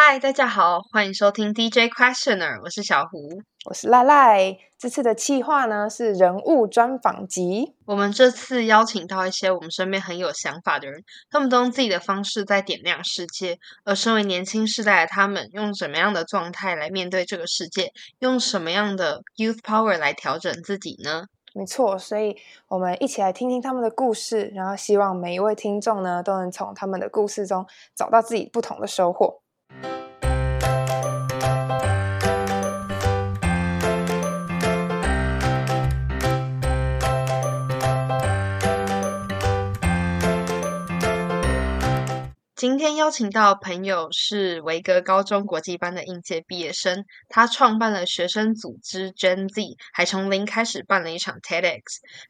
嗨，大家好，欢迎收听 DJ Questioner，我是小胡，我是赖赖。这次的企划呢是人物专访集。我们这次邀请到一些我们身边很有想法的人，他们都用自己的方式在点亮世界。而身为年轻世代的他们，用什么样的状态来面对这个世界？用什么样的 youth power 来调整自己呢？没错，所以我们一起来听听他们的故事，然后希望每一位听众呢都能从他们的故事中找到自己不同的收获。Thank you. 今天邀请到朋友是维格高中国际班的应届毕业生，他创办了学生组织 Gen Z，还从零开始办了一场 TEDx。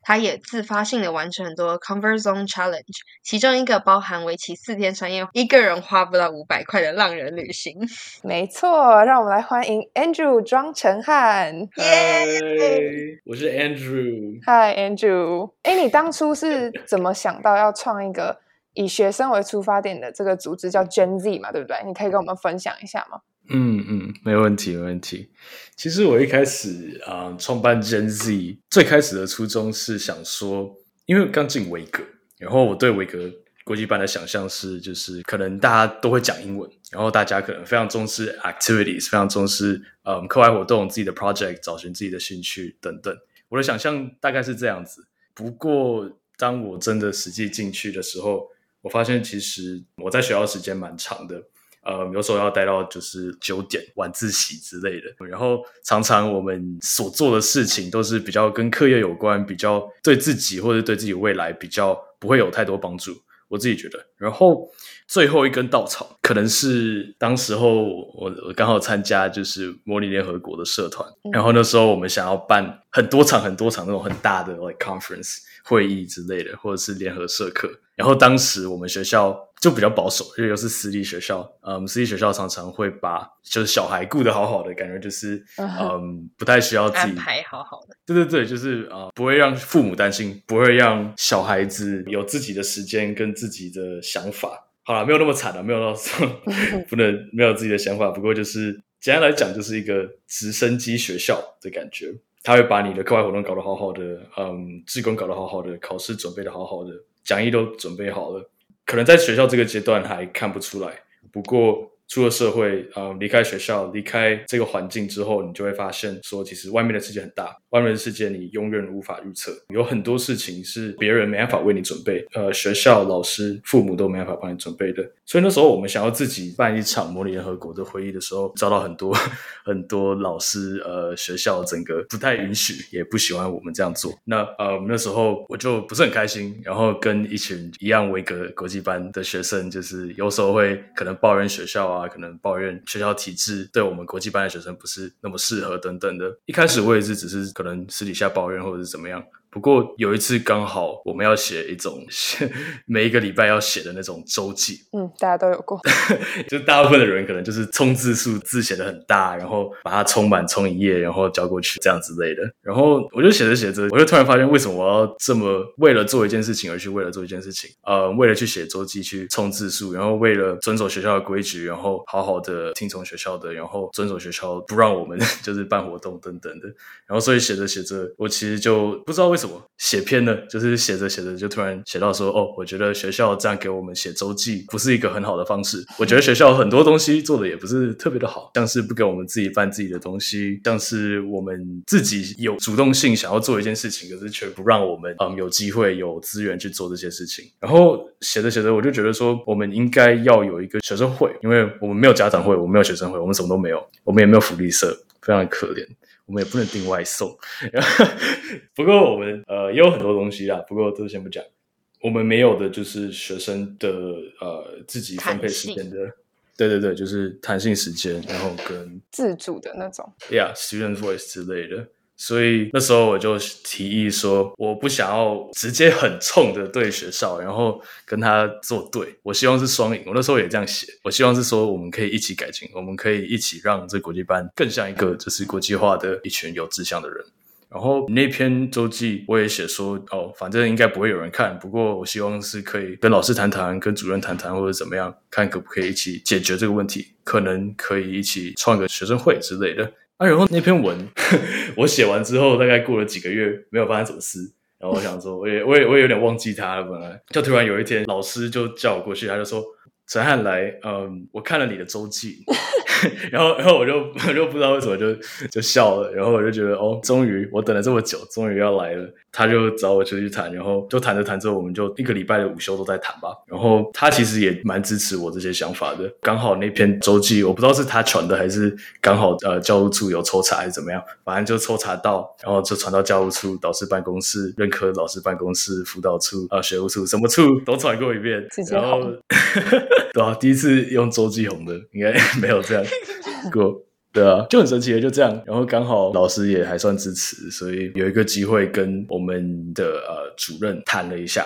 他也自发性的完成很多 Convert Zone Challenge，其中一个包含为期四天三夜，一个人花不到五百块的浪人旅行。没错，让我们来欢迎 Andrew 庄成汉。耶，我是 Andrew。Hi Andrew，哎，你当初是怎么想到要创一个？以学生为出发点的这个组织叫 Gen Z 嘛，对不对？你可以跟我们分享一下吗？嗯嗯，没问题，没问题。其实我一开始啊，创办 Gen Z 最开始的初衷是想说，因为刚进维格，然后我对维格国际班的想象是，就是可能大家都会讲英文，然后大家可能非常重视 activities，非常重视嗯课外活动、自己的 project，找寻自己的兴趣等等。我的想象大概是这样子。不过当我真的实际进去的时候，我发现其实我在学校时间蛮长的，呃，有时候要待到就是九点晚自习之类的，然后常常我们所做的事情都是比较跟课业有关，比较对自己或者对自己未来比较不会有太多帮助。我自己觉得，然后最后一根稻草可能是当时候我我刚好参加就是模拟联合国的社团，然后那时候我们想要办很多场很多场那种很大的 like conference 会议之类的，或者是联合社课。然后当时我们学校就比较保守，因为又是私立学校，嗯，私立学校常常会把就是小孩顾得好好的，感觉就是嗯不太需要自己安排好好的。对对对，就是啊，不会让父母担心，不会让小孩子有自己的时间跟自己的想法。好了，没有那么惨了，没有到 不能没有自己的想法。不过就是简单来讲，就是一个直升机学校的感觉，他会把你的课外活动搞得好好的，嗯，志工搞得好好的，考试准备的好好的。讲义都准备好了，可能在学校这个阶段还看不出来，不过。出了社会，呃，离开学校，离开这个环境之后，你就会发现，说其实外面的世界很大，外面的世界你永远无法预测，有很多事情是别人没办法为你准备，呃，学校、老师、父母都没办法帮你准备的。所以那时候我们想要自己办一场模拟联合国的会议的时候，遭到很多很多老师，呃，学校整个不太允许，也不喜欢我们这样做。那呃，那时候我就不是很开心，然后跟一群一样维格国际班的学生，就是有时候会可能抱怨学校啊。啊，可能抱怨学校体制对我们国际班的学生不是那么适合等等的。一开始我也是只是可能私底下抱怨或者是怎么样。不过有一次刚好我们要写一种每一个礼拜要写的那种周记，嗯，大家都有过，就大部分的人可能就是冲字数，字写的很大，然后把它冲满冲一页，然后交过去这样之类的。然后我就写着写着，我就突然发现为什么我要这么为了做一件事情而去为了做一件事情，呃，为了去写周记去冲字数，然后为了遵守学校的规矩，然后好好的听从学校的，然后遵守学校不让我们 就是办活动等等的。然后所以写着写着，我其实就不知道为什么。写篇呢，就是写着写着就突然写到说，哦，我觉得学校这样给我们写周记不是一个很好的方式。我觉得学校很多东西做的也不是特别的好，像是不给我们自己办自己的东西，像是我们自己有主动性想要做一件事情，可是却不让我们嗯有机会有资源去做这些事情。然后写着写着，我就觉得说，我们应该要有一个学生会，因为我们没有家长会，我们没有学生会，我们什么都没有，我们也没有福利社，非常可怜。我们也不能订外送，不过我们呃也有很多东西啦。不过都先不讲，我们没有的就是学生的呃自己分配时间的，对对对，就是弹性时间，然后跟自主的那种，Yeah，student voice 之类的。所以那时候我就提议说，我不想要直接很冲的对学校，然后跟他作对。我希望是双赢。我那时候也这样写，我希望是说我们可以一起改进，我们可以一起让这国际班更像一个就是国际化的一群有志向的人。然后那篇周记我也写说，哦，反正应该不会有人看，不过我希望是可以跟老师谈谈，跟主任谈谈，或者怎么样，看可不可以一起解决这个问题，可能可以一起创个学生会之类的。啊，然后那篇文 我写完之后，大概过了几个月，没有发生什么事。然后我想说，我也我也我也有点忘记他了。本来就突然有一天，老师就叫我过去，他就说：“陈汉来，嗯，我看了你的周记。”然后，然后我就我就不知道为什么就就笑了。然后我就觉得，哦，终于我等了这么久，终于要来了。他就找我出去谈，然后就谈着谈着，我们就一个礼拜的午休都在谈吧。然后他其实也蛮支持我这些想法的。刚好那篇周记，我不知道是他传的还是刚好呃教务处有抽查还是怎么样，反正就抽查到，然后就传到教务处、导师办公室、任课老师办公室、辅导处啊、学务处，什么处都传过一遍。然后，对啊，第一次用周记红的，应该 没有这样过。对啊，就很神奇的，就这样。然后刚好老师也还算支持，所以有一个机会跟我们的呃主任谈了一下。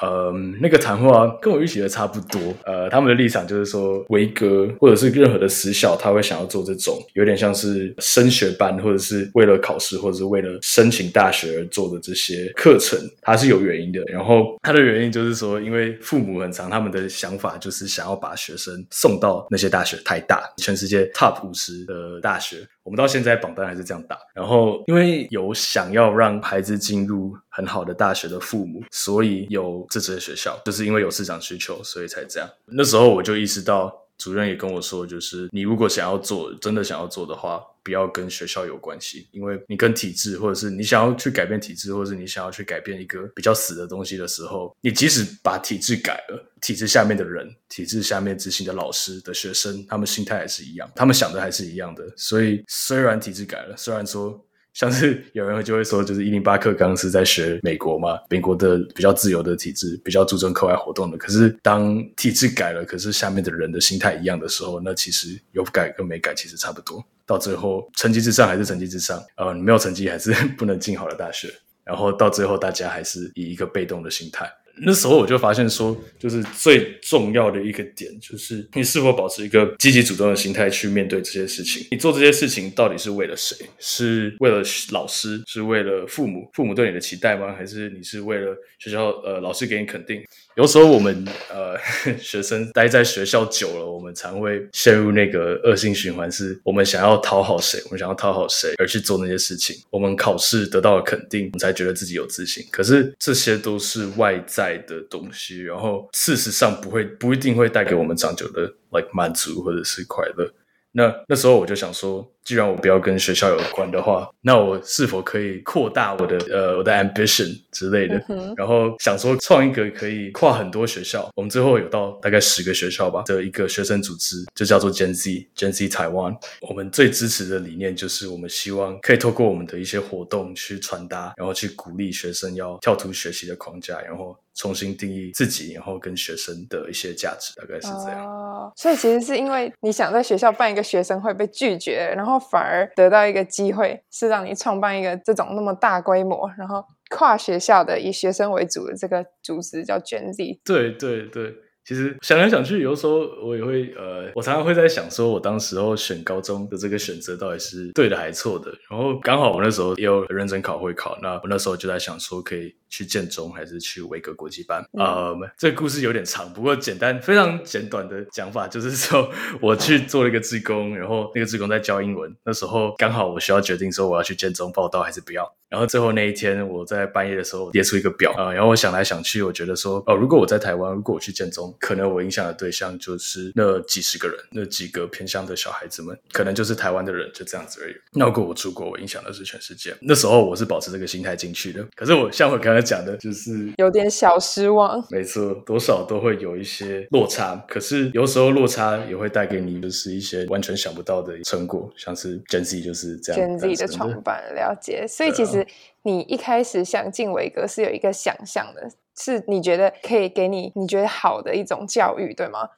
呃，那个谈话跟我预期的差不多。呃，他们的立场就是说，维格或者是任何的私校，他会想要做这种有点像是升学班，或者是为了考试，或者是为了申请大学而做的这些课程，它是有原因的。然后他的原因就是说，因为父母很长，他们的想法就是想要把学生送到那些大学太大，全世界 top 五十的大学。我们到现在榜单还是这样打，然后因为有想要让孩子进入很好的大学的父母，所以有这所学校，就是因为有市场需求，所以才这样。那时候我就意识到，主任也跟我说，就是你如果想要做，真的想要做的话。不要跟学校有关系，因为你跟体制，或者是你想要去改变体制，或者是你想要去改变一个比较死的东西的时候，你即使把体制改了，体制下面的人，体制下面执行的老师的学生，他们心态还是一样，他们想的还是一样的。所以虽然体制改了，虽然说像是 有人就会说，就是一零八课刚是在学美国嘛，美国的比较自由的体制，比较注重课外活动的。可是当体制改了，可是下面的人的心态一样的时候，那其实有改跟没改其实差不多。到最后，成绩至上还是成绩至上，呃，你没有成绩还是 不能进好的大学。然后到最后，大家还是以一个被动的心态。那时候我就发现说，就是最重要的一个点，就是你是否保持一个积极主动的心态去面对这些事情。你做这些事情到底是为了谁？是为了老师？是为了父母？父母对你的期待吗？还是你是为了学校？呃，老师给你肯定？有时候我们呃 学生待在学校久了，我们常会陷入那个恶性循环，是我们想要讨好谁？我们想要讨好谁而去做那些事情？我们考试得到了肯定，我们才觉得自己有自信。可是这些都是外在。的东西，然后事实上不会不一定会带给我们长久的 like 满足或者是快乐。那那时候我就想说。既然我不要跟学校有关的话，那我是否可以扩大我的呃我的 ambition 之类的？然后想说创一个可以跨很多学校，我们最后有到大概十个学校吧的一个学生组织，就叫做 Gen Z Gen Z Taiwan。我们最支持的理念就是我们希望可以透过我们的一些活动去传达，然后去鼓励学生要跳出学习的框架，然后重新定义自己，然后跟学生的一些价值，大概是这样。哦，所以其实是因为你想在学校办一个学生会被拒绝，然后。反而得到一个机会，是让你创办一个这种那么大规模，然后跨学校的以学生为主的这个组织，叫 Gen Z。对对对，其实想来想去，有时候我也会呃，我常常会在想，说我当时候选高中的这个选择到底是对的还是错的。然后刚好我那时候也有认真考会考，那我那时候就在想说，可以。去建中还是去维格国际班？呃，这个故事有点长，不过简单非常简短的讲法就是说，我去做了一个志工，然后那个志工在教英文。那时候刚好我需要决定说我要去建中报道还是不要。然后最后那一天，我在半夜的时候列出一个表啊，然后我想来想去，我觉得说哦，如果我在台湾，如果我去建中，可能我影响的对象就是那几十个人，那几个偏向的小孩子们，可能就是台湾的人，就这样子而已。那如果我出国，我影响的是全世界。那时候我是保持这个心态进去的。可是我像我刚刚。讲的就是有点小失望，没错，多少都会有一些落差。可是有时候落差也会带给你就是一些完全想不到的成果，像是 Gen Z 就是这样。Gen Z 的创办了解，所以其实你一开始想进伟格是有一个想象的，是你觉得可以给你你觉得好的一种教育，对吗？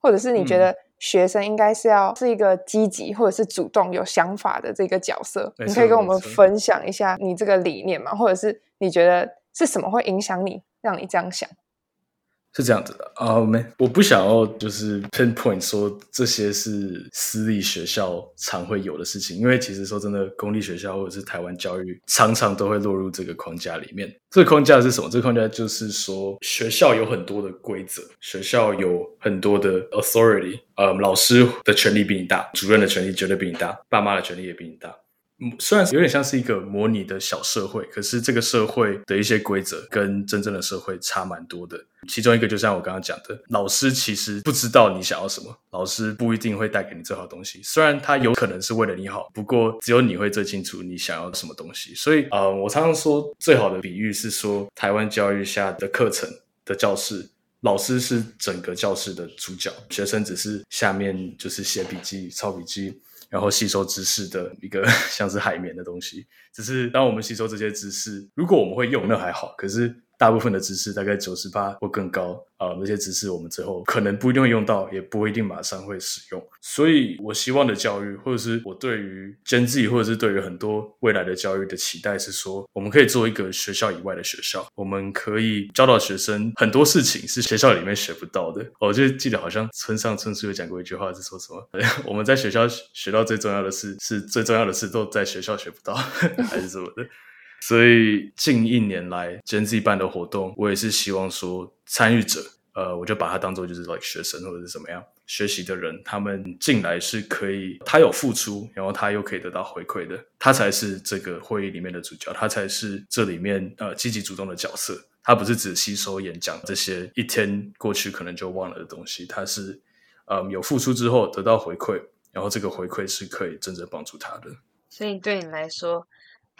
或者是你觉得学生应该是要是一个积极或者是主动有想法的这个角色？你可以跟我们分享一下你这个理念吗？或者是你觉得？是什么会影响你，让你这样想？是这样子的啊，没，我不想要就是 pinpoint 说这些是私立学校常会有的事情，因为其实说真的，公立学校或者是台湾教育常常都会落入这个框架里面。这个框架是什么？这个框架就是说，学校有很多的规则，学校有很多的 authority，呃，老师的权利比你大，主任的权利绝对比你大，爸妈的权利也比你大。虽然有点像是一个模拟的小社会，可是这个社会的一些规则跟真正的社会差蛮多的。其中一个就像我刚刚讲的，老师其实不知道你想要什么，老师不一定会带给你最好的东西。虽然他有可能是为了你好，不过只有你会最清楚你想要什么东西。所以，呃，我常常说最好的比喻是说，台湾教育下的课程的教室，老师是整个教室的主角，学生只是下面就是写笔记、抄笔记。然后吸收知识的一个 像是海绵的东西，只是当我们吸收这些知识，如果我们会用，那还好。可是。大部分的知识大概九十八或更高啊，那些知识我们最后可能不一定会用到，也不一定马上会使用。所以我希望的教育，或者是我对于 Gen Z，或者是对于很多未来的教育的期待是说，我们可以做一个学校以外的学校，我们可以教导学生很多事情是学校里面学不到的。我就记得好像村上春树有讲过一句话，是说什么？我们在学校学到最重要的事，是最重要的事都在学校学不到，还是什么的？所以近一年来，Gen Z 办的活动，我也是希望说，参与者，呃，我就把它当做就是 like 学生或者是怎么样学习的人，他们进来是可以，他有付出，然后他又可以得到回馈的，他才是这个会议里面的主角，他才是这里面呃积极主动的角色，他不是只吸收演讲这些一天过去可能就忘了的东西，他是呃有付出之后得到回馈，然后这个回馈是可以真正帮助他的。所以对你来说。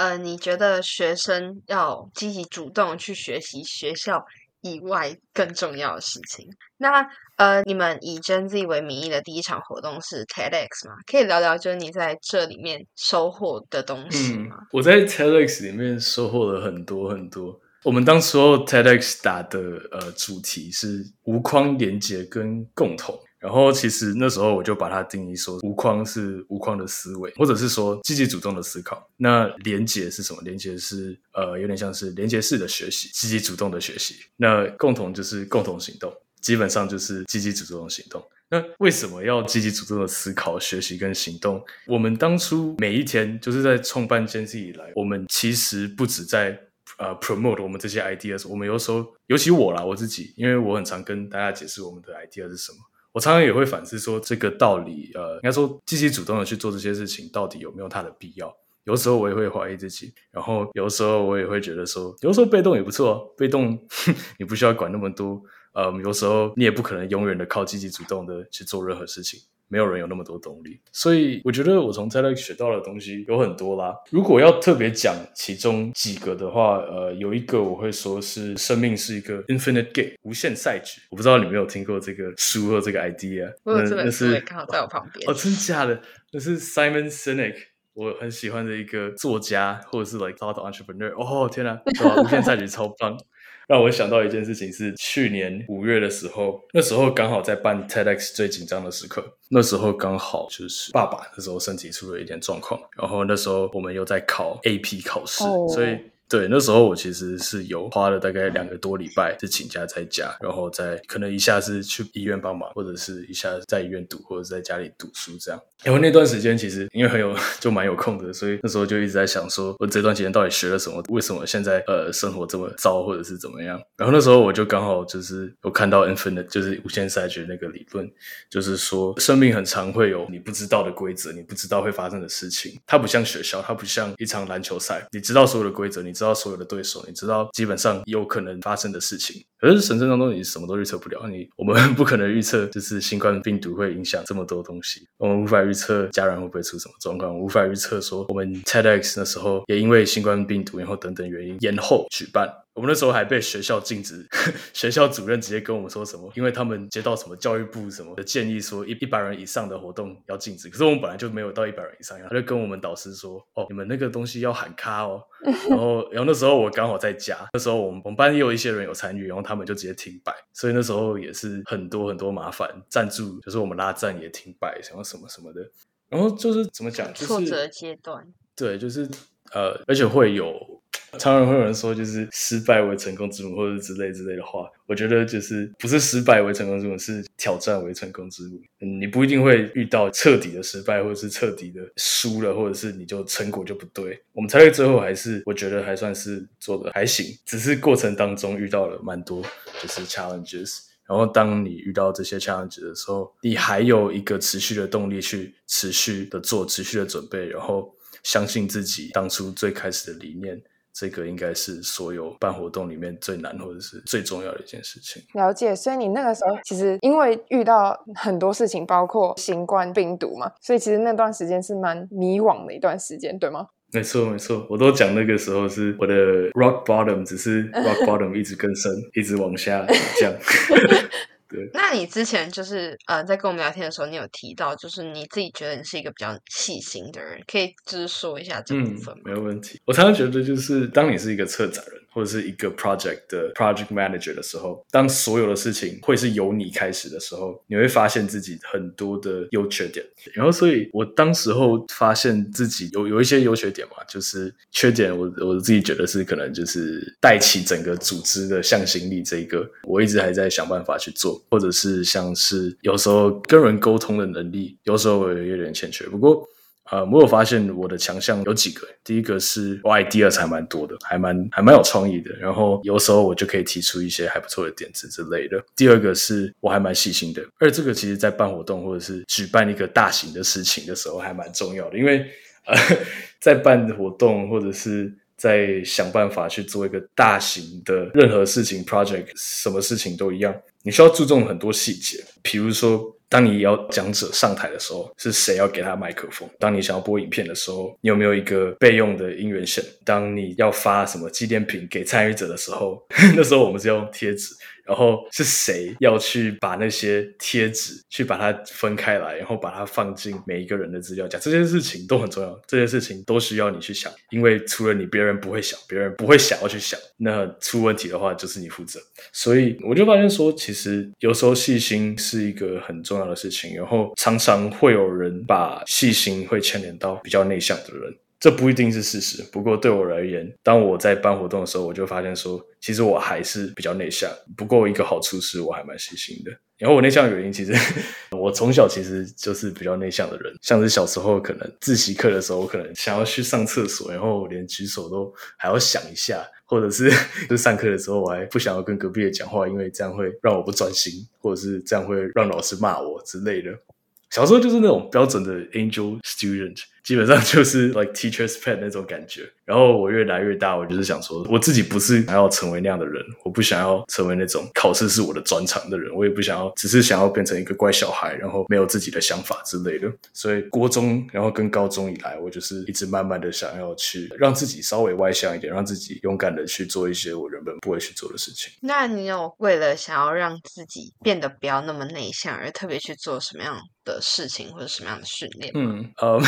呃，你觉得学生要积极主动去学习学校以外更重要的事情？那呃，你们以 Gen Z 为名义的第一场活动是 TEDx 吗？可以聊聊，就是你在这里面收获的东西吗？我在 TEDx 里面收获了很多很多。我们当时候 TEDx 打的呃主题是无框连接跟共同。然后其实那时候我就把它定义说，无框是无框的思维，或者是说积极主动的思考。那连结是什么？连结是呃，有点像是连结式的学习，积极主动的学习。那共同就是共同行动，基本上就是积极主动的行动。那为什么要积极主动的思考、学习跟行动？我们当初每一天就是在创办 Gen Z 以来，我们其实不止在呃 promote 我们这些 ideas，我们有时候，尤其我啦，我自己，因为我很常跟大家解释我们的 idea 是什么。我常常也会反思说，这个道理，呃，应该说积极主动的去做这些事情，到底有没有它的必要？有时候我也会怀疑自己，然后有时候我也会觉得说，有时候被动也不错，被动 你不需要管那么多，呃，有时候你也不可能永远的靠积极主动的去做任何事情。没有人有那么多动力，所以我觉得我从 TEDx 学到的东西有很多啦。如果要特别讲其中几个的话，呃，有一个我会说是生命是一个 infinite game 无限赛局。我不知道你没有听过这个书或这个 idea。我有这本书刚好在我旁边。哦，真假的？那是 Simon Sinek，我很喜欢的一个作家，或者是 like thought entrepreneur。哦天哪，无限赛局超棒。让我想到一件事情，是去年五月的时候，那时候刚好在办 TEDx 最紧张的时刻，那时候刚好就是爸爸那时候身体出了一点状况，然后那时候我们又在考 AP 考试，所以。对，那时候我其实是有花了大概两个多礼拜，是请假在家，然后再可能一下是去医院帮忙，或者是一下在医院读，或者在家里读书这样。然后那段时间其实因为很有 就蛮有空的，所以那时候就一直在想，说我这段时间到底学了什么？为什么现在呃生活这么糟，或者是怎么样？然后那时候我就刚好就是有看到 infinite 就是无限赛局那个理论，就是说生命很常会有你不知道的规则，你不知道会发生的事情。它不像学校，它不像一场篮球赛，你知道所有的规则，你知。道所有的对手，你知道基本上有可能发生的事情。可是神圣当中，你什么都预测不了。你 我们不可能预测，就是新冠病毒会影响这么多东西。我们无法预测家人会不会出什么状况，无法预测说我们 TEDx 那时候也因为新冠病毒然后等等原因延后举办。我们那时候还被学校禁止，学校主任直接跟我们说什么？因为他们接到什么教育部什么的建议，说一一百人以上的活动要禁止。可是我们本来就没有到一百人以上，他就跟我们导师说：“哦，你们那个东西要喊卡哦。”然后，然后那时候我刚好在家，那时候我们我们班也有一些人有参与，然后他们就直接停摆，所以那时候也是很多很多麻烦，赞助就是我们拉赞也停摆，什么什么什么的。然后就是怎么讲，挫折阶段，对，就是呃，而且会有。常常会有人说，就是失败为成功之母，或者之类之类的话。我觉得就是不是失败为成功之母，是挑战为成功之母。嗯，你不一定会遇到彻底的失败，或者是彻底的输了，或者是你就成果就不对。我们才会最后还是我觉得还算是做的还行，只是过程当中遇到了蛮多就是 challenges。然后当你遇到这些 challenges 的时候，你还有一个持续的动力去持续的做，持续的准备，然后相信自己当初最开始的理念。这个应该是所有办活动里面最难或者是最重要的一件事情。了解，所以你那个时候其实因为遇到很多事情，包括新冠病毒嘛，所以其实那段时间是蛮迷惘的一段时间，对吗？没错，没错，我都讲那个时候是我的 rock bottom，只是 rock bottom 一直更深，一直往下降。那你之前就是呃，在跟我们聊天的时候，你有提到，就是你自己觉得你是一个比较细心的人，可以就是说一下这部分吗？没有问题。我常常觉得，就是当你是一个策展人。或者是一个 project 的 project manager 的时候，当所有的事情会是由你开始的时候，你会发现自己很多的优缺点。然后，所以我当时候发现自己有有一些优缺点嘛，就是缺点，我我自己觉得是可能就是带起整个组织的向心力这一个，我一直还在想办法去做，或者是像是有时候跟人沟通的能力，有时候我有点欠缺。不过。呃，我有发现我的强项有几个。第一个是我 idea 才蛮多的，还蛮还蛮有创意的。然后有时候我就可以提出一些还不错的点子之类的。第二个是我还蛮细心的，而这个其实在办活动或者是举办一个大型的事情的时候还蛮重要的，因为呃，在办活动或者是在想办法去做一个大型的任何事情 project，什么事情都一样，你需要注重很多细节，比如说。当你要讲者上台的时候，是谁要给他麦克风？当你想要播影片的时候，你有没有一个备用的音源线？当你要发什么纪念品给参与者的时候，那时候我们是用贴纸。然后是谁要去把那些贴纸去把它分开来，然后把它放进每一个人的资料夹？这件事情都很重要，这件事情都需要你去想，因为除了你，别人不会想，别人不会想要去想。那出问题的话，就是你负责。所以我就发现说，其实有时候细心是一个很重要的事情，然后常常会有人把细心会牵连到比较内向的人。这不一定是事实，不过对我而言，当我在办活动的时候，我就发现说，其实我还是比较内向。不过一个好处是我还蛮细心的。然后我内向的原因，其实 我从小其实就是比较内向的人。像是小时候可能自习课的时候，我可能想要去上厕所，然后连举手都还要想一下，或者是 就上课的时候，我还不想要跟隔壁的讲话，因为这样会让我不专心，或者是这样会让老师骂我之类的。小时候就是那种标准的 angel student。基本上就是 like teacher's pet 那种感觉。然后我越来越大，我就是想说，我自己不是想要成为那样的人，我不想要成为那种考试是我的专长的人，我也不想要，只是想要变成一个乖小孩，然后没有自己的想法之类的。所以国中，然后跟高中以来，我就是一直慢慢的想要去让自己稍微外向一点，让自己勇敢的去做一些我原本不会去做的事情。那你有为了想要让自己变得不要那么内向，而特别去做什么样的事情或者什么样的训练？嗯，呃。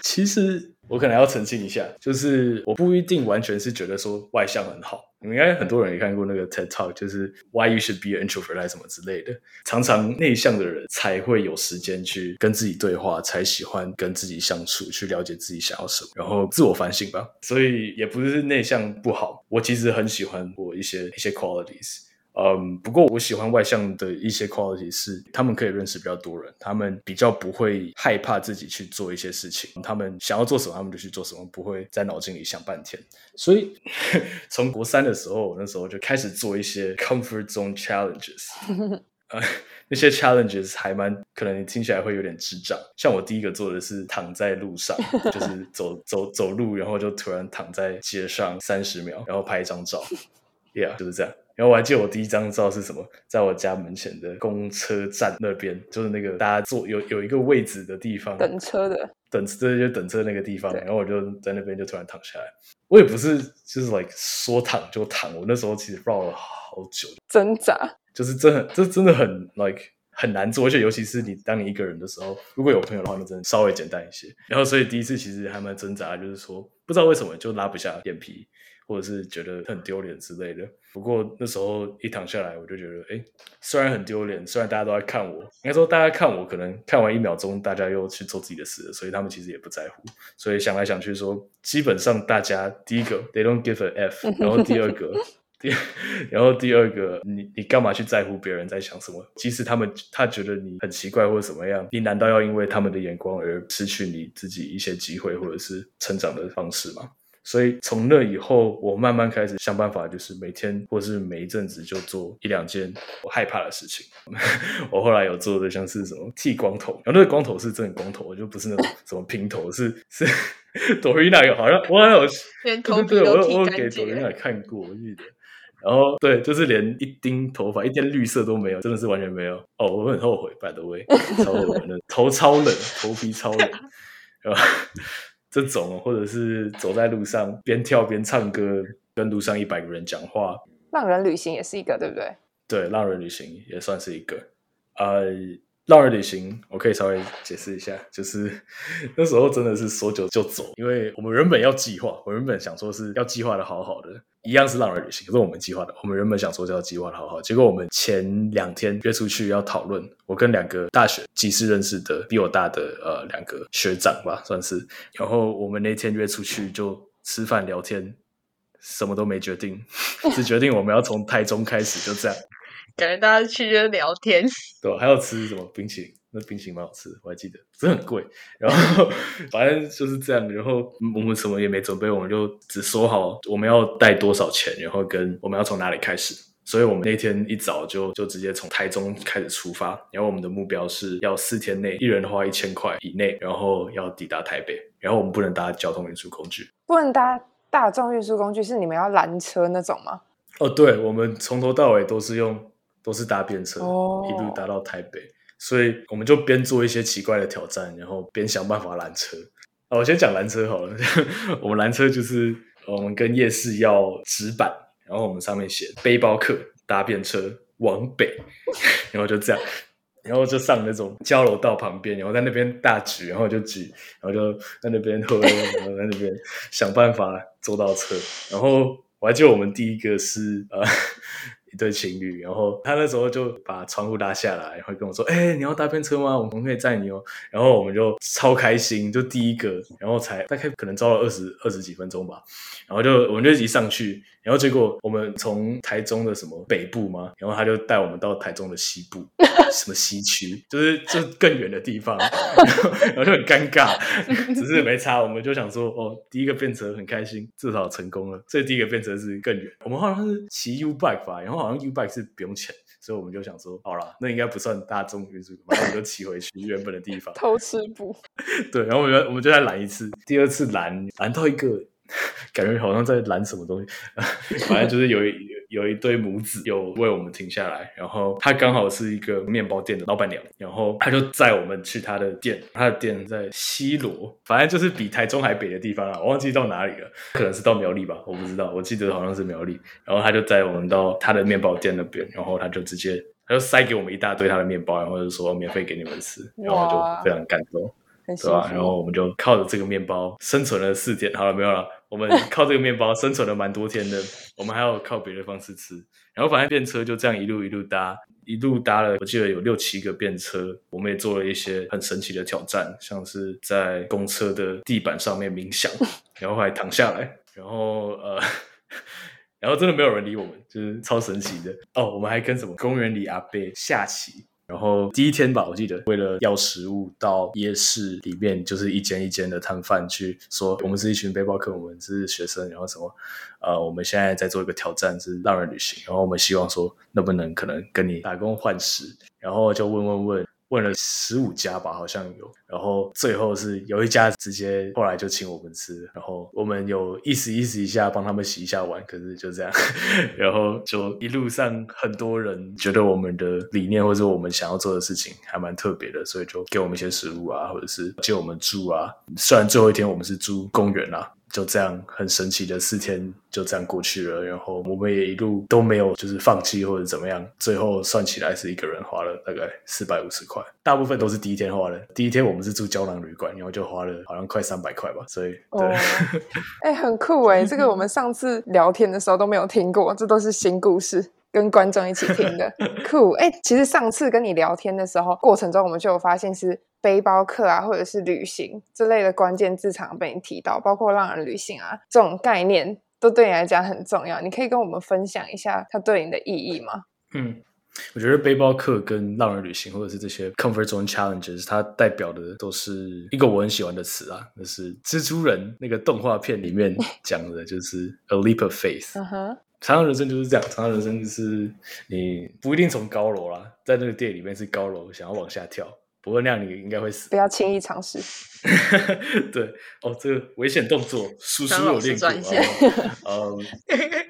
其实我可能要澄清一下，就是我不一定完全是觉得说外向很好。你们应该很多人也看过那个 TED Talk，就是 Why you should be an introvert 什么之类的。常常内向的人才会有时间去跟自己对话，才喜欢跟自己相处，去了解自己想要什么，然后自我反省吧。所以也不是内向不好，我其实很喜欢我一些一些 qualities。嗯，不过我喜欢外向的一些 quality 是，他们可以认识比较多人，他们比较不会害怕自己去做一些事情，他们想要做什么，他们就去做什么，不会在脑筋里想半天。所以 从国三的时候，那时候就开始做一些 comfort zone challenges，呃，那些 challenges 还蛮可能你听起来会有点智障。像我第一个做的是躺在路上，就是走走走路，然后就突然躺在街上三十秒，然后拍一张照，Yeah，就是这样。然后我还记得我第一张照是什么，在我家门前的公车站那边，就是那个大家坐有有一个位置的地方，等车的，等这就等车那个地方。然后我就在那边就突然躺下来，我也不是就是 like 说躺就躺，我那时候其实绕了好久，挣扎，就是真的这真的很 like 很难做，而且尤其是你当你一个人的时候，如果有朋友的话，那真的稍微简单一些。然后所以第一次其实还蛮挣扎，就是说不知道为什么就拉不下眼皮。或者是觉得很丢脸之类的。不过那时候一躺下来，我就觉得，哎，虽然很丢脸，虽然大家都在看我，应该说大家看我，可能看完一秒钟，大家又去做自己的事了，所以他们其实也不在乎。所以想来想去，说基本上大家第一个 they don't give a f，然后第二个。第，然后第二个，你你干嘛去在乎别人在想什么？即使他们他觉得你很奇怪或者怎么样，你难道要因为他们的眼光而失去你自己一些机会或者是成长的方式吗？所以从那以后，我慢慢开始想办法，就是每天或是每一阵子就做一两件我害怕的事情。我后来有做的像是什么剃光头，然后那个光头是真的光头，就不是那种什么平头，是是朵瑞娜有好像我好像有连头对我我有给朵。瑞娜看过，我记得。然后对，就是连一丁头发、一点绿色都没有，真的是完全没有。哦，我很后悔，拜的位，超后悔的，头超冷，头皮超冷，然后这种或者是走在路上边跳边唱歌，跟路上一百个人讲话，浪人旅行也是一个，对不对？对，浪人旅行也算是一个。呃，浪人旅行我可以稍微解释一下，就是 那时候真的是说走就走，因为我们原本要计划，我原本想说是要计划的好好的，一样是浪人旅行，可是我们计划的，我们原本想说是要计划的好好，结果我们前两天约出去要讨论，我跟两个大学即时认识的比我大的呃两个学长吧，算是，然后我们那天约出去就吃饭聊天。什么都没决定，只决定我们要从台中开始，就这样。感觉大家去就是聊天，对？还要吃什么冰淇淋？那冰淇淋蛮好吃的，我还记得，真的很贵。然后 反正就是这样，然后我们什么也没准备，我们就只说好我们要带多少钱，然后跟我们要从哪里开始。所以我们那天一早就就直接从台中开始出发，然后我们的目标是要四天内一人花一千块以内，然后要抵达台北，然后我们不能搭交通运输工具。不能搭大众运输工具，是你们要拦车那种吗？哦，对，我们从头到尾都是用都是搭便车，哦一路搭到台北，所以我们就边做一些奇怪的挑战，然后边想办法拦车。哦，我先讲拦车好了，我们拦车就是呃我们跟夜市要纸板，然后我们上面写背包客搭便车往北，然后就这样。然后就上那种交流道旁边，然后在那边大举，然后就举，然后就在那边喝，然后在那边想办法坐到车。然后我还记得我们第一个是呃一对情侣，然后他那时候就把窗户拉下来，然后跟我说：“哎、你要搭便车吗？我们可以载你哦。”然后我们就超开心，就第一个，然后才大概可能招了二十二十几分钟吧，然后就我们就一上去，然后结果我们从台中的什么北部嘛，然后他就带我们到台中的西部，什么西区，就是就更远的地方，然后就很尴尬，只是没差，我们就想说，哦，第一个变成很开心，至少成功了，所以第一个变成是更远。我们好像是骑 U bike 吧，然后好像 U bike 是不用钱。所以我们就想说，好啦，那应该不算大众运输，然后我们就骑回去原本的地方。偷吃补，对，然后我们就我们就再拦一次，第二次拦拦到一个，感觉好像在拦什么东西，反正就是有一有一对母子有为我们停下来，然后他刚好是一个面包店的老板娘，然后他就载我们去他的店，他的店在西罗，反正就是比台中还北的地方啊，我忘记到哪里了，可能是到苗栗吧，我不知道，我记得好像是苗栗，然后他就载我们到他的面包店那边，然后他就直接。他就塞给我们一大堆他的面包，然后就说免费给你们吃，然后哇就非常感动。对吧？福。然后我们就靠着这个面包生存了四天。好了，没有了，我们靠这个面包生存了蛮多天的。我们还要靠别的方式吃。然后反正便车就这样一路一路搭，一路搭了，我记得有六七个便车。我们也做了一些很神奇的挑战，像是在公车的地板上面冥想，然后还躺下来，然后呃。然后真的没有人理我们，就是超神奇的哦。我们还跟什么公园里阿伯下棋，然后第一天吧，我记得为了要食物，到夜市里面就是一间一间的摊贩去说，我们是一群背包客，我们是学生，然后什么，呃，我们现在在做一个挑战，是浪人旅行，然后我们希望说，能不能可能跟你打工换食，然后就问问问。问了十五家吧，好像有，然后最后是有一家直接后来就请我们吃，然后我们有意思意思一下帮他们洗一下碗，可是就这样，然后就一路上很多人觉得我们的理念或者我们想要做的事情还蛮特别的，所以就给我们一些食物啊，或者是借我们住啊。虽然最后一天我们是住公园啦，就这样很神奇的四天就这样过去了，然后我们也一路都没有就是放弃或者怎么样，最后算起来是一个人花了大概四百五十块，大部分都是第一天花的。第一天我们是住胶囊旅馆，然后就花了好像快三百块吧，所以对，哎，很酷哎，这个我们上次聊天的时候都没有听过，这都是新故事。跟观众一起听的，酷哎！其实上次跟你聊天的时候，过程中我们就有发现，是背包客啊，或者是旅行之类的关键字常被你提到，包括让人旅行啊这种概念，都对你来讲很重要。你可以跟我们分享一下它对你的意义吗？嗯，我觉得背包客跟浪人旅行，或者是这些 comfort zone challenges，它代表的都是一个我很喜欢的词啊，就是蜘蛛人那个动画片里面讲的，就是 a leap of faith。长长人生就是这样，常常人生就是你不一定从高楼啦，在那个店里面是高楼，想要往下跳，不过那样你应该会死。不要轻易尝试。对，哦，这个危险动作，叔叔有练过啊。嗯，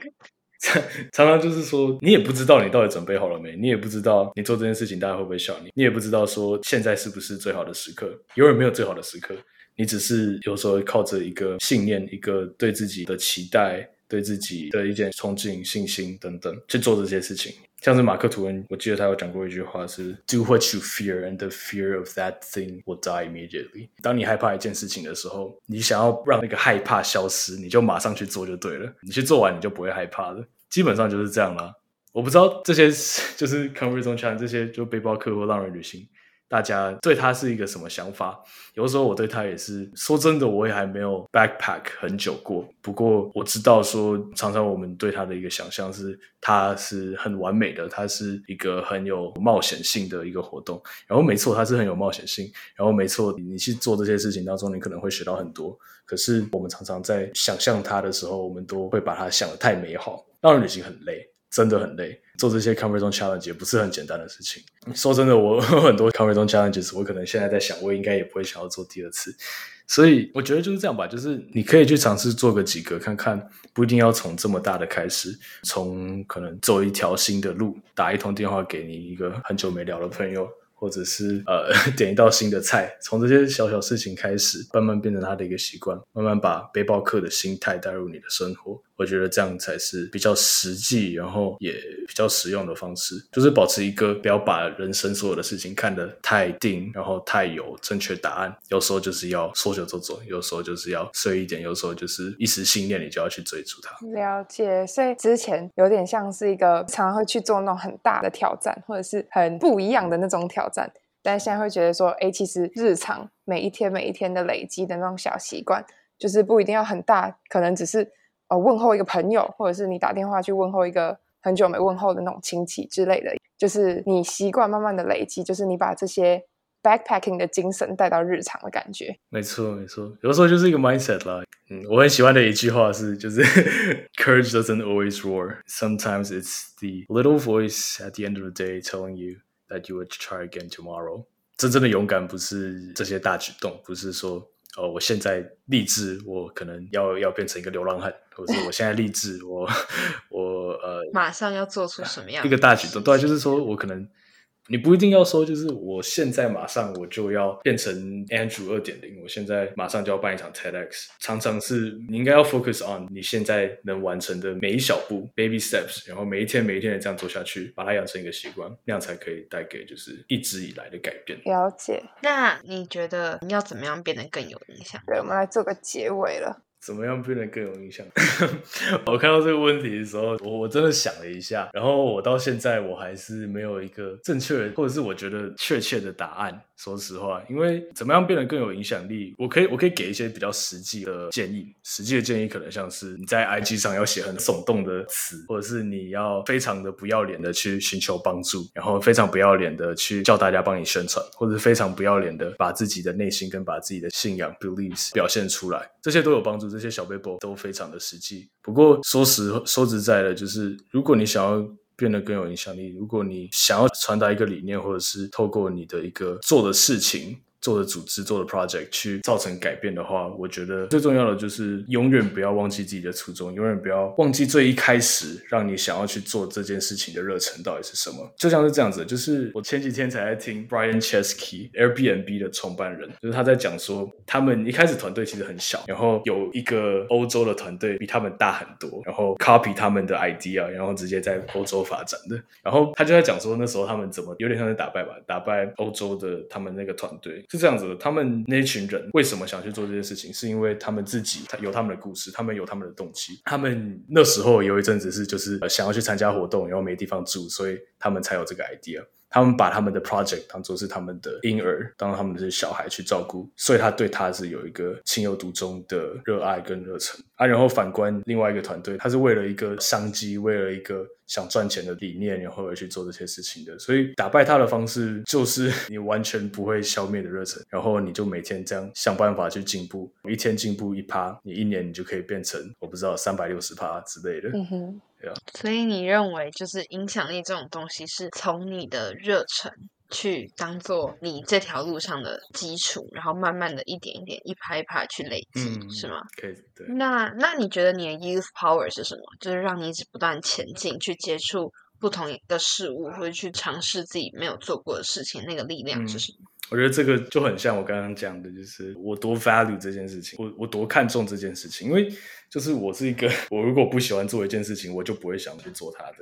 常常就是说，你也不知道你到底准备好了没，你也不知道你做这件事情大家会不会笑你，你也不知道说现在是不是最好的时刻，永远没有最好的时刻，你只是有时候靠着一个信念，一个对自己的期待。对自己的一件憧憬、信心等等去做这些事情，像是马克吐温，我记得他有讲过一句话是 “Do what you fear, and the fear of that thing will die immediately。”当你害怕一件事情的时候，你想要让那个害怕消失，你就马上去做就对了。你去做完，你就不会害怕了。基本上就是这样啦。我不知道这些 就是 conversion c h a n 这些就背包客或浪人旅行。大家对他是一个什么想法？有的时候我对他也是说真的，我也还没有 backpack 很久过。不过我知道说，常常我们对他的一个想象是，他是很完美的，他是一个很有冒险性的一个活动。然后没错，他是很有冒险性。然后没错，你去做这些事情当中，你可能会学到很多。可是我们常常在想象他的时候，我们都会把他想的太美好，让人旅行很累。真的很累，做这些 comfort zone challenge 也不是很简单的事情。说真的，我 很多 comfort zone challenges，我可能现在在想，我应该也不会想要做第二次。所以我觉得就是这样吧，就是你可以去尝试做个几个看看，不一定要从这么大的开始，从可能走一条新的路，打一通电话给你一个很久没聊的朋友。或者是呃 点一道新的菜，从这些小小事情开始，慢慢变成他的一个习惯，慢慢把背包客的心态带入你的生活。我觉得这样才是比较实际，然后也比较实用的方式。就是保持一个不要把人生所有的事情看得太定，然后太有正确答案。有时候就是要说走就走，有时候就是要碎一点，有时候就是一时信念，你就要去追逐它。了解，所以之前有点像是一个常常会去做那种很大的挑战，或者是很不一样的那种挑。战，但现在会觉得说，哎，其实日常每一天每一天的累积的那种小习惯，就是不一定要很大，可能只是呃问候一个朋友，或者是你打电话去问候一个很久没问候的那种亲戚之类的，就是你习惯慢慢的累积，就是你把这些 backpacking 的精神带到日常的感觉。没错，没错，有的时候就是一个 mindset 啦。嗯，我很喜欢的一句话是，就是 courage doesn't always roar，sometimes it's the little voice at the end of the day telling you。That you would try again tomorrow。真正的勇敢不是这些大举动，不是说哦，我现在立志，我可能要要变成一个流浪汉，或者是我现在立志，我 我呃，马上要做出什么样一个大举动？对，就是说我可能。你不一定要说，就是我现在马上我就要变成 Andrew 二点零，我现在马上就要办一场 TEDx。常常是你应该要 focus on 你现在能完成的每一小步 baby steps，然后每一天每一天的这样做下去，把它养成一个习惯，那样才可以带给就是一直以来的改变。了解。那你觉得你要怎么样变得更有影响？对，我们来做个结尾了。怎么样变得更有印象？我看到这个问题的时候，我我真的想了一下，然后我到现在我还是没有一个正确或者是我觉得确切的答案。说实话，因为怎么样变得更有影响力，我可以我可以给一些比较实际的建议。实际的建议可能像是你在 IG 上要写很耸动的词，或者是你要非常的不要脸的去寻求帮助，然后非常不要脸的去叫大家帮你宣传，或者是非常不要脸的把自己的内心跟把自己的信仰 beliefs 表现出来，这些都有帮助。这些小背包都非常的实际。不过说实说实在的，就是如果你想要。变得更有影响力。如果你想要传达一个理念，或者是透过你的一个做的事情，做的组织、做的 project 去造成改变的话，我觉得最重要的就是永远不要忘记自己的初衷，永远不要忘记最一开始让你想要去做这件事情的热忱到底是什么。就像是这样子，就是我前几天才在听 Brian Chesky Airbnb 的创办人，就是他在讲说，他们一开始团队其实很小，然后有一个欧洲的团队比他们大很多，然后 copy 他们的 idea，然后直接在欧洲发展的。然后他就在讲说，那时候他们怎么有点像是打败吧，打败欧洲的他们那个团队是这样子的。他们那一群人为什么想去做这件事情，是因为他们自己有他们的故事，他们有他们的动机。他们那时候有一阵子是就是想要去参加活动，然后没地方住，所以他们才有这个 idea。他们把他们的 project 当做是他们的婴儿，当他们的小孩去照顾，所以他对他是有一个情有独钟的热爱跟热忱啊。然后反观另外一个团队，他是为了一个商机，为了一个想赚钱的理念，然后而去做这些事情的。所以打败他的方式就是你完全不会消灭的热忱，然后你就每天这样想办法去进步，一天进步一趴，你一年你就可以变成我不知道三百六十趴之类的。嗯哼。所以你认为，就是影响力这种东西，是从你的热忱去当做你这条路上的基础，然后慢慢的一点一点、一拍一拍去累积，是吗？可以。对。那那你觉得你的 youth power 是什么？就是让你一直不断前进，去接触不同的事物，或者去尝试自己没有做过的事情，那个力量是什么？我觉得这个就很像我刚刚讲的，就是我多 value 这件事情，我我多看重这件事情，因为就是我是一个，我如果不喜欢做一件事情，我就不会想去做它的。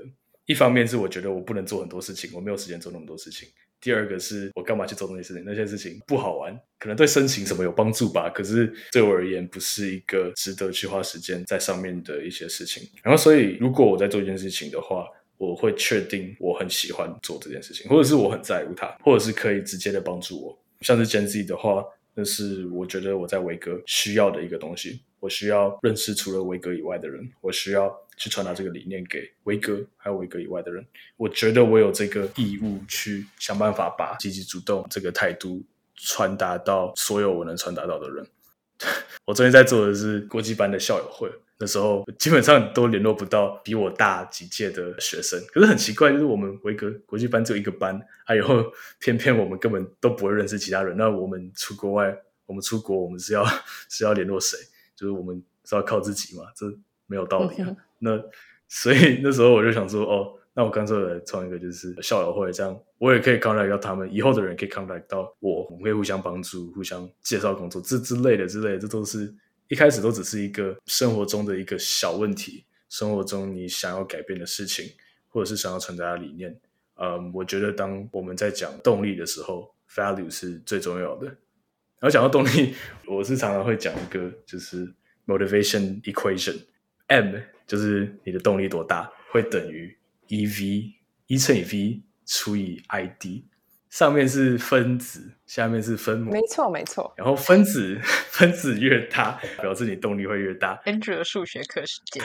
一方面是我觉得我不能做很多事情，我没有时间做那么多事情；第二个是我干嘛去做那些事情？那些事情不好玩，可能对申请什么有帮助吧，可是对我而言不是一个值得去花时间在上面的一些事情。然后，所以如果我在做一件事情的话，我会确定我很喜欢做这件事情，或者是我很在乎它，或者是可以直接的帮助我。像是 Gen Z 的话，那是我觉得我在维格需要的一个东西。我需要认识除了维格以外的人，我需要去传达这个理念给维格还有维格以外的人。我觉得我有这个义务去想办法把积极主动这个态度传达到所有我能传达到的人。我最近在做的是国际班的校友会。那时候基本上都联络不到比我大几届的学生，可是很奇怪，就是我们维格国际班只有一个班，还有偏偏我们根本都不会认识其他人。那我们出国外，我们出国，我们是要 是要联络谁？就是我们是要靠自己嘛？这没有道理啊。那所以那时候我就想说，哦，那我干脆来创一个就是校友会，这样我也可以 contact 到他们，以后的人可以 contact 到我，我们可以互相帮助、互相介绍工作，这之类的之类的，这都是。一开始都只是一个生活中的一个小问题，生活中你想要改变的事情，或者是想要传达的理念。嗯，我觉得当我们在讲动力的时候，value 是最重要的。然后讲到动力，我是常常会讲一个就是 motivation equation，M 就是你的动力多大，会等于 EV 一乘以 V 除以 ID。上面是分子，下面是分母，没错没错。然后分子分子越大，表示你动力会越大。Andrew 的数学课时间，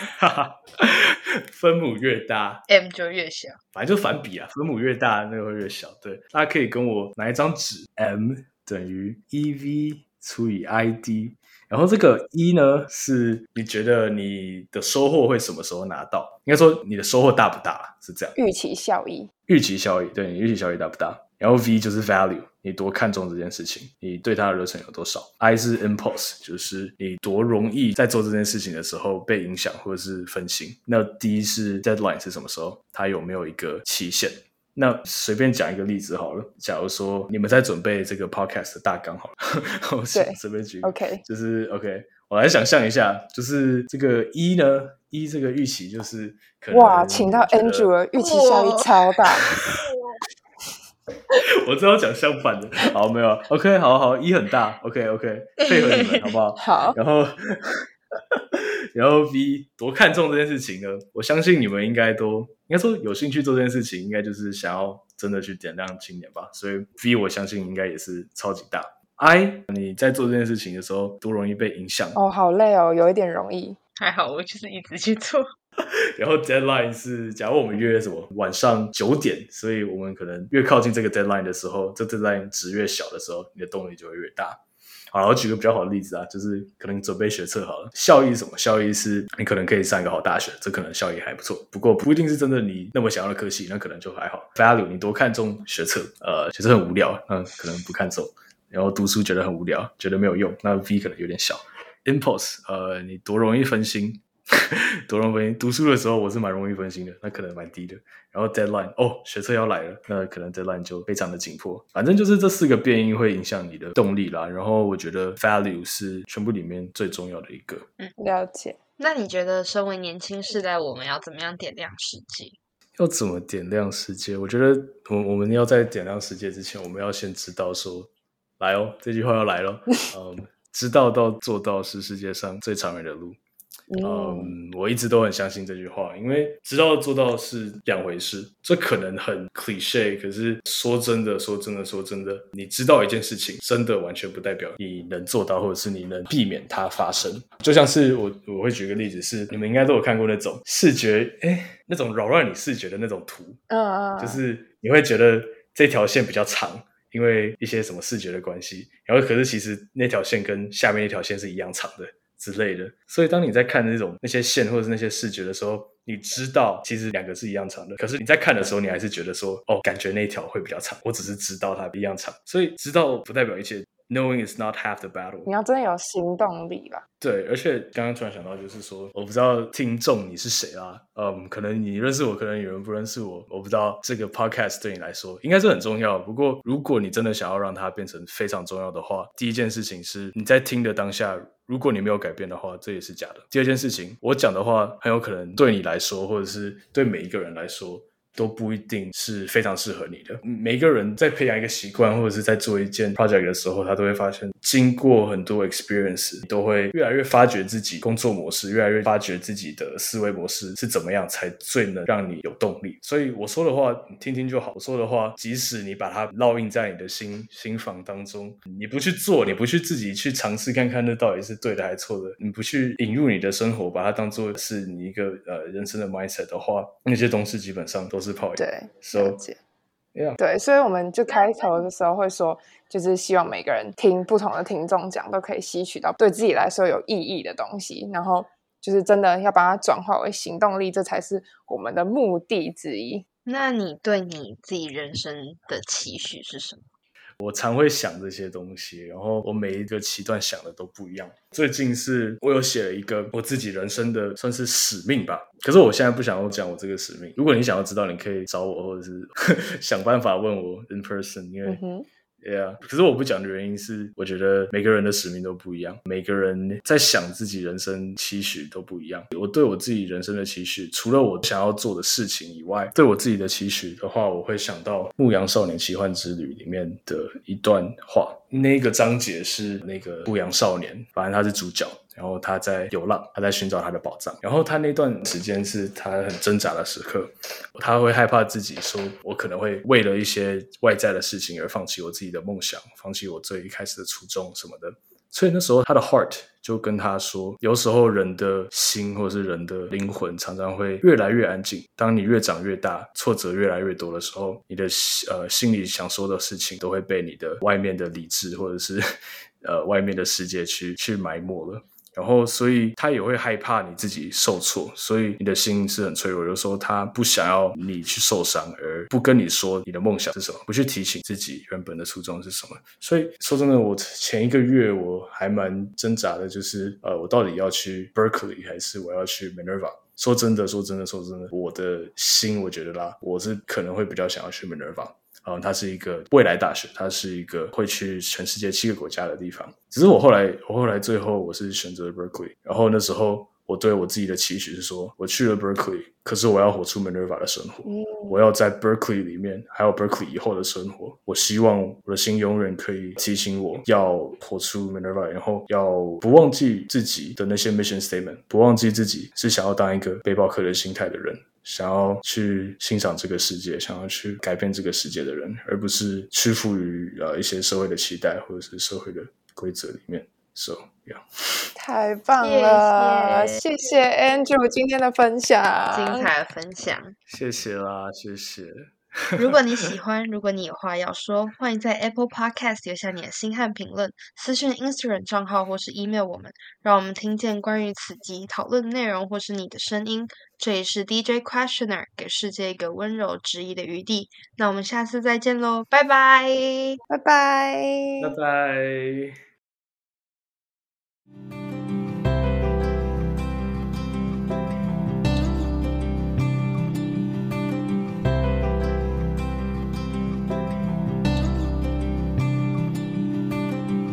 分母越大，M 就越小。反正就反比啊，分母越大，那个会越小。对，大家可以跟我拿一张纸，M 等于 EV 除以 ID。然后这个一呢，是你觉得你的收获会什么时候拿到？应该说你的收获大不大？是这样。预期效益，预期效益，对你预期效益大不大？然后 V 就是 value，你多看重这件事情，你对它的热忱有多少？I 是 impulse，就是你多容易在做这件事情的时候被影响或者是分心。那 D 是 deadline 是什么时候？它有没有一个期限？那随便讲一个例子好了。假如说你们在准备这个 podcast 的大纲好了，我随便举，OK，就是 OK。我来想象一下，就是这个一呢，一这个预期就是哇，请到 Andrew，预期效益超大。我知道讲相反的，好没有？OK，好好，一很大，OK，OK，配合你们 好不好？好。然后，然后 B 多看重这件事情呢？我相信你们应该都应该说有兴趣做这件事情，应该就是想要真的去点亮青年吧。所以 B 我相信应该也是超级大。I 你在做这件事情的时候，多容易被影响？哦，好累哦，有一点容易。还好，我就是一直去做。然后 deadline 是，假如我们约什么晚上九点，所以我们可能越靠近这个 deadline 的时候，这 deadline 值越小的时候，你的动力就会越大。好，我举个比较好的例子啊，就是可能准备学测好了，效益是什么？效益是你可能可以上一个好大学，这可能效益还不错。不过不一定是真的你那么想要的科系，那可能就还好。value 你多看重学测，呃，学测很无聊，那可能不看重。然后读书觉得很无聊，觉得没有用，那 V 可能有点小。Impulse，呃，你多容易分心，多容易分心。读书的时候我是蛮容易分心的，那可能蛮低的。然后 Deadline，哦，学测要来了，那可能 Deadline 就非常的紧迫。反正就是这四个变因会影响你的动力啦。然后我觉得 Value 是全部里面最重要的一个。嗯，了解。那你觉得身为年轻世代，我们要怎么样点亮世界？要怎么点亮世界？我觉得我我们要在点亮世界之前，我们要先知道说，来哦，这句话要来了，嗯。知道到做到是世界上最长远的路。嗯，我一直都很相信这句话，因为知道做到是两回事。这可能很 cliche，可是说真的，说真的，说真的，你知道一件事情，真的完全不代表你能做到，或者是你能避免它发生。就像是我我会举个例子，是你们应该都有看过那种视觉，哎，那种扰乱你视觉的那种图，嗯，就是你会觉得这条线比较长。因为一些什么视觉的关系，然后可是其实那条线跟下面那条线是一样长的之类的，所以当你在看那种那些线或者是那些视觉的时候，你知道其实两个是一样长的，可是你在看的时候，你还是觉得说，哦，感觉那条会比较长，我只是知道它一样长，所以知道不代表一切。Knowing is not half the battle。你要真的有行动力吧？对，而且刚刚突然想到，就是说，我不知道听众你是谁啦，嗯，可能你认识我，可能有人不认识我，我不知道这个 podcast 对你来说应该是很重要。不过，如果你真的想要让它变成非常重要的话，第一件事情是你在听的当下，如果你没有改变的话，这也是假的。第二件事情，我讲的话很有可能对你来说，或者是对每一个人来说。都不一定是非常适合你的。每个人在培养一个习惯，或者是在做一件 project 的时候，他都会发现，经过很多 experience，都会越来越发掘自己工作模式，越来越发掘自己的思维模式是怎么样才最能让你有动力。所以我说的话，你听听就好。我说的话，即使你把它烙印在你的心心房当中，你不去做，你不去自己去尝试看看那到底是对的还是错的，你不去引入你的生活，把它当做是你一个呃人生的 mindset 的话，那些东西基本上都。对，了解。对，所以我们就开头的时候会说，就是希望每个人听不同的听众讲，都可以吸取到对自己来说有意义的东西，然后就是真的要把它转化为行动力，这才是我们的目的之一。那你对你自己人生的期许是什么？我常会想这些东西，然后我每一个期段想的都不一样。最近是我有写了一个我自己人生的算是使命吧，可是我现在不想要讲我这个使命。如果你想要知道，你可以找我，或者是 想办法问我 in person，因为。对啊，可是我不讲的原因是，我觉得每个人的使命都不一样，每个人在想自己人生期许都不一样。我对我自己人生的期许，除了我想要做的事情以外，对我自己的期许的话，我会想到《牧羊少年奇幻之旅》里面的一段话。那个章节是那个牧羊少年，反正他是主角。然后他在流浪，他在寻找他的宝藏。然后他那段时间是他很挣扎的时刻，他会害怕自己说，我可能会为了一些外在的事情而放弃我自己的梦想，放弃我最一开始的初衷什么的。所以那时候他的 heart 就跟他说，有时候人的心或者是人的灵魂常常会越来越安静。当你越长越大，挫折越来越多的时候，你的呃心里想说的事情都会被你的外面的理智或者是 呃外面的世界去去埋没了。然后，所以他也会害怕你自己受挫，所以你的心是很脆弱。有时候他不想要你去受伤，而不跟你说你的梦想是什么，不去提醒自己原本的初衷是什么。所以说真的，我前一个月我还蛮挣扎的，就是呃，我到底要去 Berkeley 还是我要去 Minerva？说真的，说真的，说真的，我的心我觉得啦，我是可能会比较想要去 Minerva。嗯，它是一个未来大学，它是一个会去全世界七个国家的地方。只是我后来，我后来最后我是选择了 Berkeley。然后那时候我对我自己的期许是说，我去了 Berkeley，可是我要活出 Minerva 的生活。我要在 Berkeley 里面，还有 Berkeley 以后的生活。我希望我的心永远可以提醒我要活出 Minerva，然后要不忘记自己的那些 mission statement，不忘记自己是想要当一个背包客的心态的人。想要去欣赏这个世界，想要去改变这个世界的人，而不是屈服于呃一些社会的期待或者是社会的规则里面。So yeah，太棒了，谢谢 Andrew 今天的分享，精彩的分享，谢谢啦，谢谢。如果你喜欢，如果你有话要说，欢迎在 Apple Podcast 留下你的心和评论，私信 Instagram 账号或是 email 我们，让我们听见关于此集讨论内容或是你的声音。这也是 dj questioner 给世界一个温柔质疑的余地。那我们下次再见喽拜拜。拜拜。拜拜。